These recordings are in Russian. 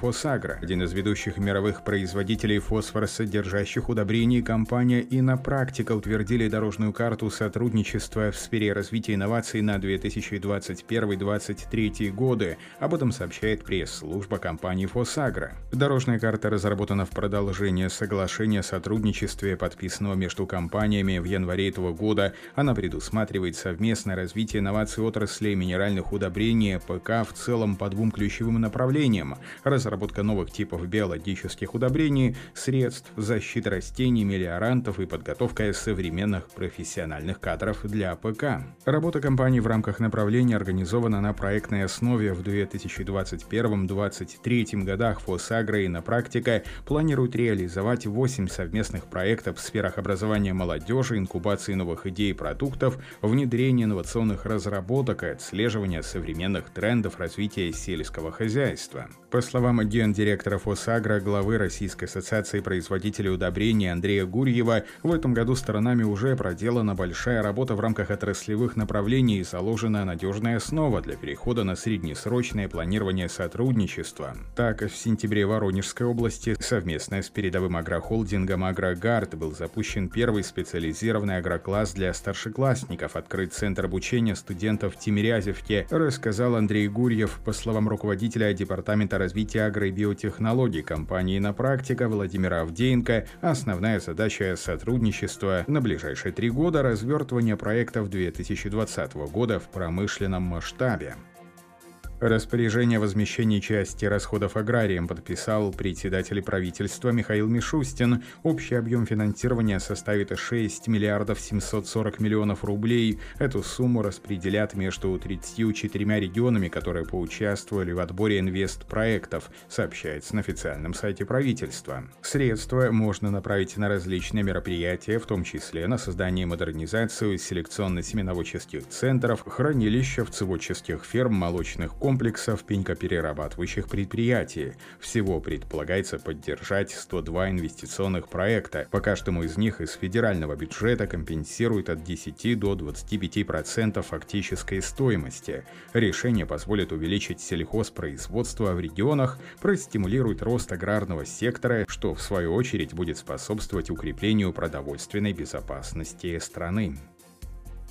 Фосагро, один из ведущих мировых производителей фосфоросодержащих удобрений, компания «Инопрактика» утвердили дорожную карту сотрудничества в сфере развития инноваций на 2021-2023 годы. Об этом сообщает пресс-служба компании «Фосагро». Дорожная карта разработана в продолжение соглашения о сотрудничестве, подписанного между компаниями в январе этого года. Она предусматривает совместное развитие инноваций отрасли минеральных удобрений ПК в целом по двум ключевым направлениям – разработка новых типов биологических удобрений, средств защиты растений, мелиорантов и подготовка современных профессиональных кадров для АПК. Работа компании в рамках направления организована на проектной основе в 2021-2023 годах ФосАгро и Иннопрактика планирует реализовать 8 совместных проектов в сферах образования молодежи, инкубации новых идей и продуктов, внедрения инновационных разработок и отслеживания современных трендов развития сельского хозяйства. По словам гендиректора ФосАгро, главы Российской ассоциации производителей удобрений Андрея Гурьева, в этом году сторонами уже проделана большая работа в рамках отраслевых направлений и заложена надежная основа для перехода на среднесрочное планирование сотрудничества. Так, в сентябре в Воронежской области совместно с передовым агрохолдингом «Агрогард» был запущен первый специализированный агрокласс для старшеклассников, открыт Центр обучения студентов в Тимирязевке, рассказал Андрей Гурьев, по словам руководителя Департамента развития агро- и биотехнологий компании «На практика» Владимира Авдеенко основная задача сотрудничества на ближайшие три года – развертывание проектов 2020 года в промышленном масштабе. Распоряжение о возмещении части расходов аграрием подписал председатель правительства Михаил Мишустин. Общий объем финансирования составит 6 миллиардов 740 миллионов рублей. Эту сумму распределят между 34 регионами, которые поучаствовали в отборе инвестпроектов, сообщается на официальном сайте правительства. Средства можно направить на различные мероприятия, в том числе на создание и модернизацию селекционно-семеноводческих центров, хранилищ, овцеводческих ферм, молочных комплексов, комплексов пенькоперерабатывающих предприятий. Всего предполагается поддержать 102 инвестиционных проекта. По каждому из них из федерального бюджета компенсирует от 10 до 25% фактической стоимости. Решение позволит увеличить сельхозпроизводство в регионах, простимулирует рост аграрного сектора, что в свою очередь будет способствовать укреплению продовольственной безопасности страны.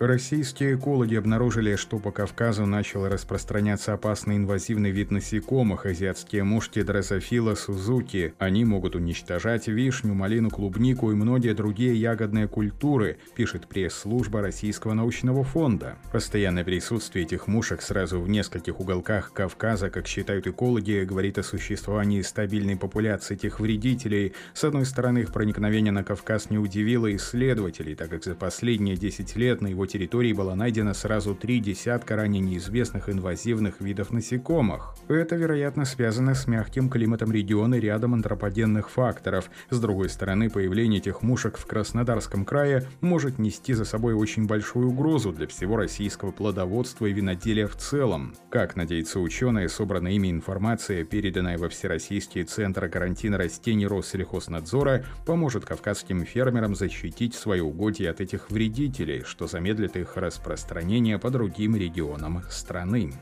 Российские экологи обнаружили, что по Кавказу начал распространяться опасный инвазивный вид насекомых – азиатские мушки дрозофила сузуки. Они могут уничтожать вишню, малину, клубнику и многие другие ягодные культуры, пишет пресс-служба Российского научного фонда. Постоянное присутствие этих мушек сразу в нескольких уголках Кавказа, как считают экологи, говорит о существовании стабильной популяции этих вредителей. С одной стороны, их проникновение на Кавказ не удивило исследователей, так как за последние 10 лет на его территории было найдено сразу три десятка ранее неизвестных инвазивных видов насекомых. Это, вероятно, связано с мягким климатом региона и рядом антропогенных факторов. С другой стороны, появление этих мушек в Краснодарском крае может нести за собой очень большую угрозу для всего российского плодоводства и виноделия в целом. Как надеются ученые, собранная ими информация, переданная во Всероссийский центр карантина растений Россельхознадзора, поможет кавказским фермерам защитить свои угодья от этих вредителей, что замедлит замедлит их распространение по другим регионам страны.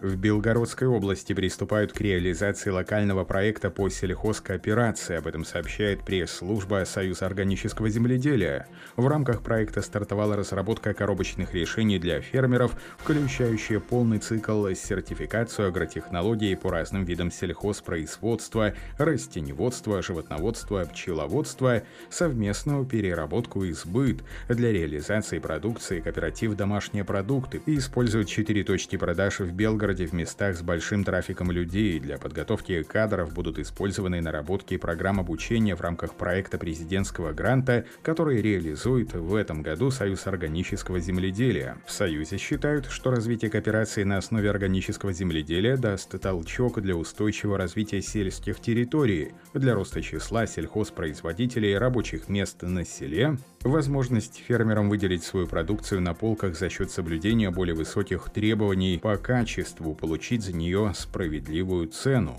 В Белгородской области приступают к реализации локального проекта по сельхозкооперации. Об этом сообщает пресс-служба Союза органического земледелия. В рамках проекта стартовала разработка коробочных решений для фермеров, включающие полный цикл сертификацию агротехнологий по разным видам сельхозпроизводства, растеневодства, животноводства, пчеловодства, совместную переработку и сбыт для реализации продукции кооператив «Домашние продукты» и используют четыре точки продаж в Белгороде Белгороде в местах с большим трафиком людей. Для подготовки кадров будут использованы наработки программ обучения в рамках проекта президентского гранта, который реализует в этом году Союз органического земледелия. В Союзе считают, что развитие кооперации на основе органического земледелия даст толчок для устойчивого развития сельских территорий, для роста числа сельхозпроизводителей и рабочих мест на селе, возможность фермерам выделить свою продукцию на полках за счет соблюдения более высоких требований по качеству, получить за нее справедливую цену.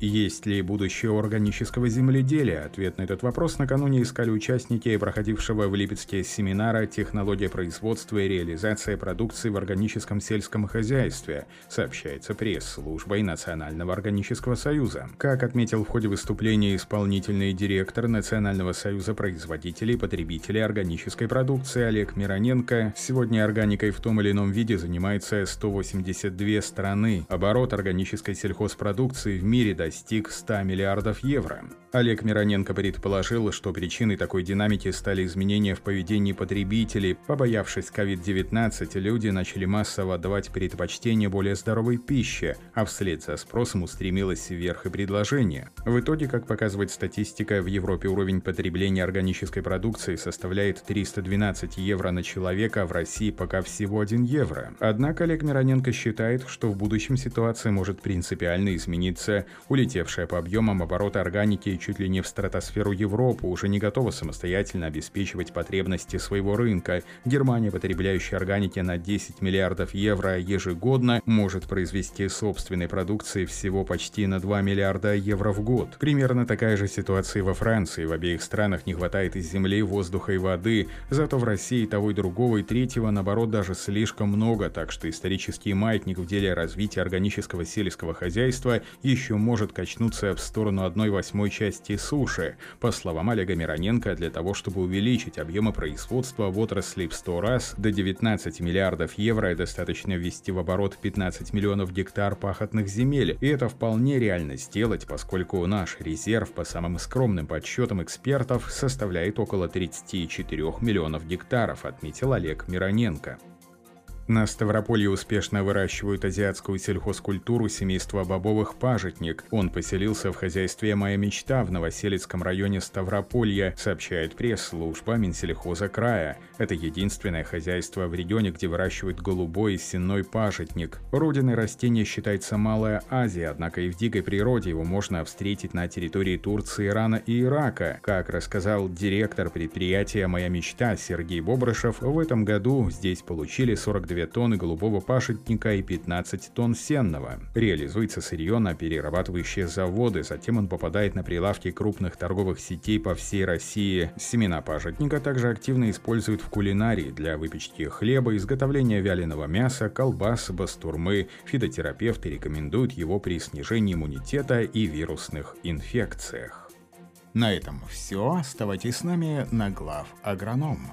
Есть ли будущее органического земледелия? Ответ на этот вопрос накануне искали участники проходившего в Липецке семинара «Технология производства и реализация продукции в органическом сельском хозяйстве», сообщается пресс-службой Национального органического союза. Как отметил в ходе выступления исполнительный директор Национального союза производителей и потребителей органической продукции Олег Мироненко, сегодня органикой в том или ином виде занимается 182 страны. Оборот органической сельхозпродукции в мире достиг 100 миллиардов евро. Олег Мироненко предположил, что причиной такой динамики стали изменения в поведении потребителей. Побоявшись COVID-19, люди начали массово отдавать предпочтение более здоровой пище, а вслед за спросом устремилось вверх и предложение. В итоге, как показывает статистика, в Европе уровень потребления органической продукции составляет 312 евро на человека, в России пока всего 1 евро. Однако Олег Мироненко считает, что в будущем ситуация может принципиально измениться. Улетевшая по объемам оборота органики чуть ли не в стратосферу Европы уже не готова самостоятельно обеспечивать потребности своего рынка. Германия, потребляющая органики на 10 миллиардов евро ежегодно, может произвести собственной продукции всего почти на 2 миллиарда евро в год. Примерно такая же ситуация во Франции. В обеих странах не хватает и земли, воздуха и воды, зато в России того и другого и третьего, наоборот, даже слишком много, так что исторический маятник в деле развития органического сельского хозяйства еще может качнуться в сторону одной восьмой части суши. По словам Олега Мироненко, для того, чтобы увеличить объемы производства в отрасли в 100 раз до 19 миллиардов евро, достаточно ввести в оборот 15 миллионов гектар пахотных земель, и это вполне реально сделать, поскольку наш резерв, по самым скромным подсчетам экспертов, составляет около 34 миллионов гектаров, отметил Олег Мироненко. На Ставрополье успешно выращивают азиатскую сельхозкультуру семейства бобовых пажитник. Он поселился в хозяйстве «Моя мечта» в Новоселецком районе Ставрополья, сообщает пресс-служба Минсельхоза края. Это единственное хозяйство в регионе, где выращивают голубой и сенной пажитник. Родиной растения считается Малая Азия, однако и в дикой природе его можно встретить на территории Турции, Ирана и Ирака. Как рассказал директор предприятия «Моя мечта» Сергей Бобрышев, в этом году здесь получили 42 2 тонны голубого пашетника и 15 тонн сенного. Реализуется сырье на перерабатывающие заводы, затем он попадает на прилавки крупных торговых сетей по всей России. Семена пашетника также активно используют в кулинарии для выпечки хлеба, изготовления вяленого мяса, колбас, бастурмы. Фитотерапевты рекомендуют его при снижении иммунитета и вирусных инфекциях. На этом все. Оставайтесь с нами на глав агроном.